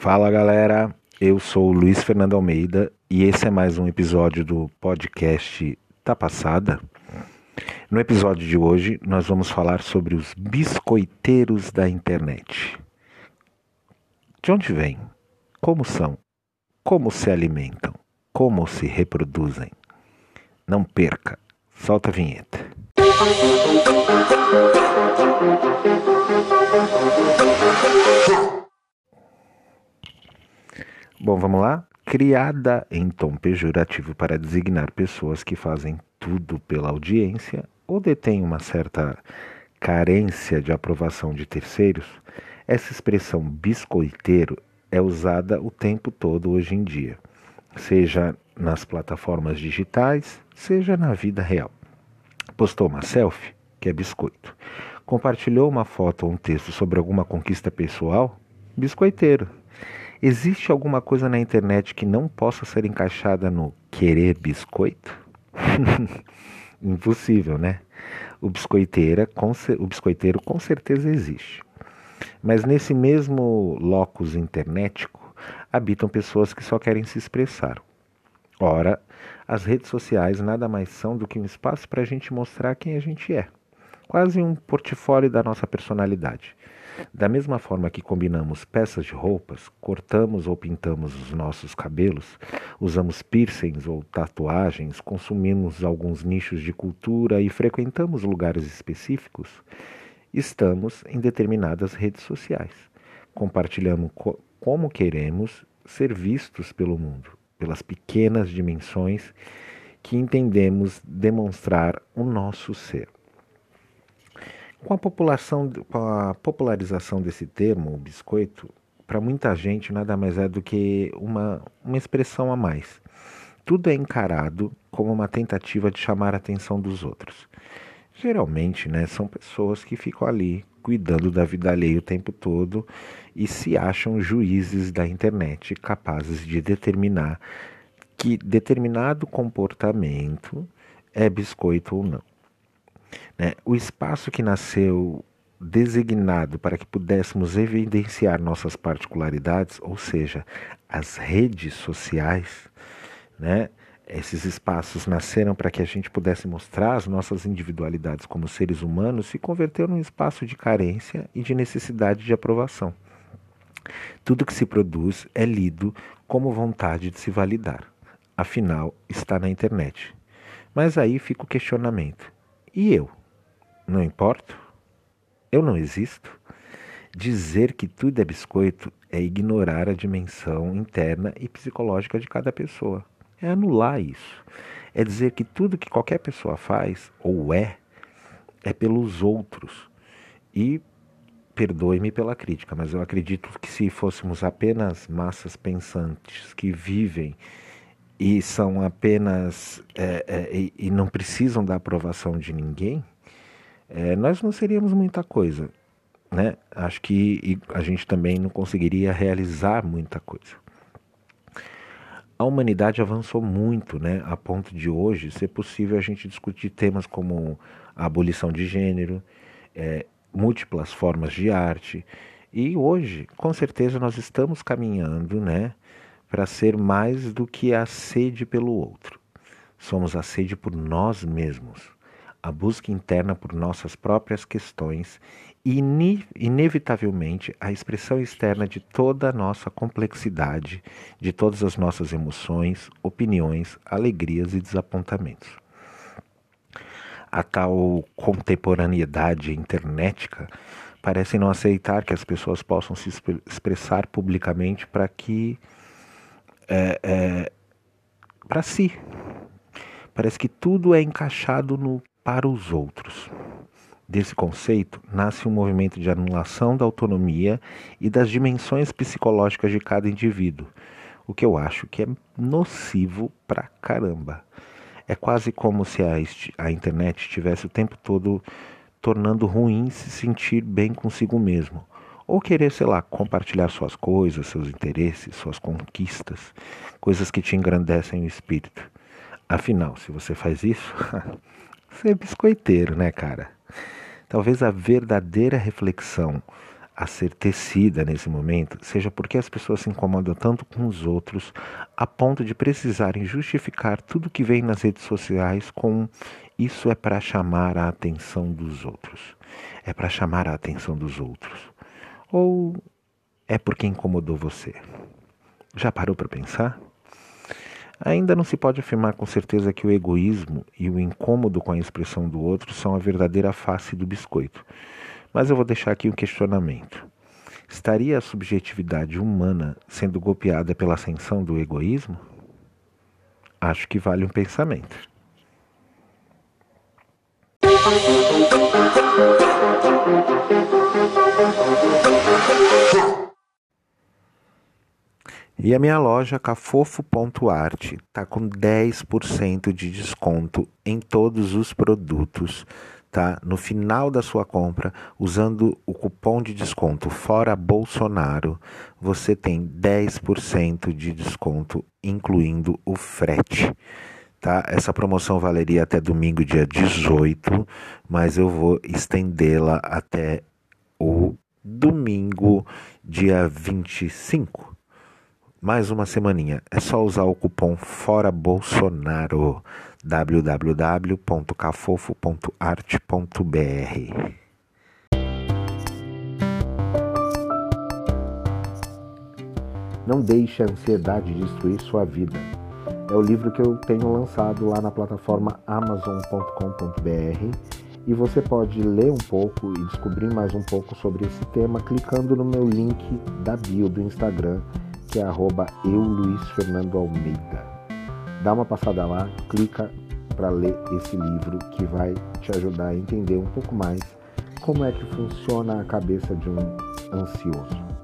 Fala galera, eu sou o Luiz Fernando Almeida e esse é mais um episódio do podcast Tá Passada. No episódio de hoje, nós vamos falar sobre os biscoiteiros da internet. De onde vêm? Como são? Como se alimentam? Como se reproduzem? Não perca, solta a vinheta. Bom, Criada em tom pejorativo para designar pessoas que fazem tudo pela audiência ou detêm uma certa carência de aprovação de terceiros, essa expressão biscoiteiro é usada o tempo todo hoje em dia, seja nas plataformas digitais, seja na vida real. Postou uma selfie, que é biscoito. Compartilhou uma foto ou um texto sobre alguma conquista pessoal, biscoiteiro. Existe alguma coisa na internet que não possa ser encaixada no querer biscoito? Impossível, né? O, biscoiteira, o biscoiteiro com certeza existe. Mas nesse mesmo locus internetico habitam pessoas que só querem se expressar. Ora, as redes sociais nada mais são do que um espaço para a gente mostrar quem a gente é. Quase um portfólio da nossa personalidade. Da mesma forma que combinamos peças de roupas, cortamos ou pintamos os nossos cabelos, usamos piercings ou tatuagens, consumimos alguns nichos de cultura e frequentamos lugares específicos, estamos em determinadas redes sociais. Compartilhamos co como queremos ser vistos pelo mundo, pelas pequenas dimensões que entendemos demonstrar o nosso ser. Com a, população, com a popularização desse termo, o biscoito, para muita gente nada mais é do que uma, uma expressão a mais. Tudo é encarado como uma tentativa de chamar a atenção dos outros. Geralmente, né, são pessoas que ficam ali cuidando da vida alheia o tempo todo e se acham juízes da internet capazes de determinar que determinado comportamento é biscoito ou não. Né? O espaço que nasceu designado para que pudéssemos evidenciar nossas particularidades, ou seja, as redes sociais, né? Esses espaços nasceram para que a gente pudesse mostrar as nossas individualidades como seres humanos, se converteu num espaço de carência e de necessidade de aprovação. Tudo que se produz é lido como vontade de se validar. Afinal, está na internet. Mas aí fica o questionamento: e eu? Não importo? Eu não existo? Dizer que tudo é biscoito é ignorar a dimensão interna e psicológica de cada pessoa. É anular isso. É dizer que tudo que qualquer pessoa faz ou é é pelos outros. E perdoe-me pela crítica, mas eu acredito que se fôssemos apenas massas pensantes que vivem e são apenas é, é, e, e não precisam da aprovação de ninguém, é, nós não seríamos muita coisa. Né? Acho que a gente também não conseguiria realizar muita coisa. A humanidade avançou muito, né, a ponto de hoje ser possível a gente discutir temas como a abolição de gênero, é, múltiplas formas de arte, e hoje, com certeza, nós estamos caminhando, né, para ser mais do que a sede pelo outro. Somos a sede por nós mesmos a busca interna por nossas próprias questões e, inevitavelmente, a expressão externa de toda a nossa complexidade, de todas as nossas emoções, opiniões, alegrias e desapontamentos. A tal contemporaneidade internética parece não aceitar que as pessoas possam se expressar publicamente para que. É, é, para si. Parece que tudo é encaixado no para os outros. Desse conceito nasce um movimento de anulação da autonomia e das dimensões psicológicas de cada indivíduo, o que eu acho que é nocivo pra caramba. É quase como se a, a internet estivesse o tempo todo tornando ruim se sentir bem consigo mesmo, ou querer, sei lá, compartilhar suas coisas, seus interesses, suas conquistas, coisas que te engrandecem o espírito. Afinal, se você faz isso, ser biscoiteiro, né, cara? Talvez a verdadeira reflexão a ser tecida nesse momento seja porque as pessoas se incomodam tanto com os outros a ponto de precisarem justificar tudo que vem nas redes sociais com isso é para chamar a atenção dos outros. É para chamar a atenção dos outros. Ou é porque incomodou você? Já parou para pensar? Ainda não se pode afirmar com certeza que o egoísmo e o incômodo com a expressão do outro são a verdadeira face do biscoito. Mas eu vou deixar aqui um questionamento. Estaria a subjetividade humana sendo golpeada pela ascensão do egoísmo? Acho que vale um pensamento. E a minha loja cafofo.art está com 10% de desconto em todos os produtos, tá? No final da sua compra, usando o cupom de desconto Fora Bolsonaro, você tem 10% de desconto, incluindo o frete. Tá? Essa promoção valeria até domingo, dia 18, mas eu vou estendê-la até o domingo, dia 25 mais uma semaninha. É só usar o cupom Fora Bolsonaro www.cafofo.art.br. Não deixe a ansiedade destruir sua vida. É o livro que eu tenho lançado lá na plataforma amazon.com.br e você pode ler um pouco e descobrir mais um pouco sobre esse tema clicando no meu link da bio do Instagram que é arroba eu Luiz Fernando Almeida. Dá uma passada lá, clica para ler esse livro que vai te ajudar a entender um pouco mais como é que funciona a cabeça de um ansioso.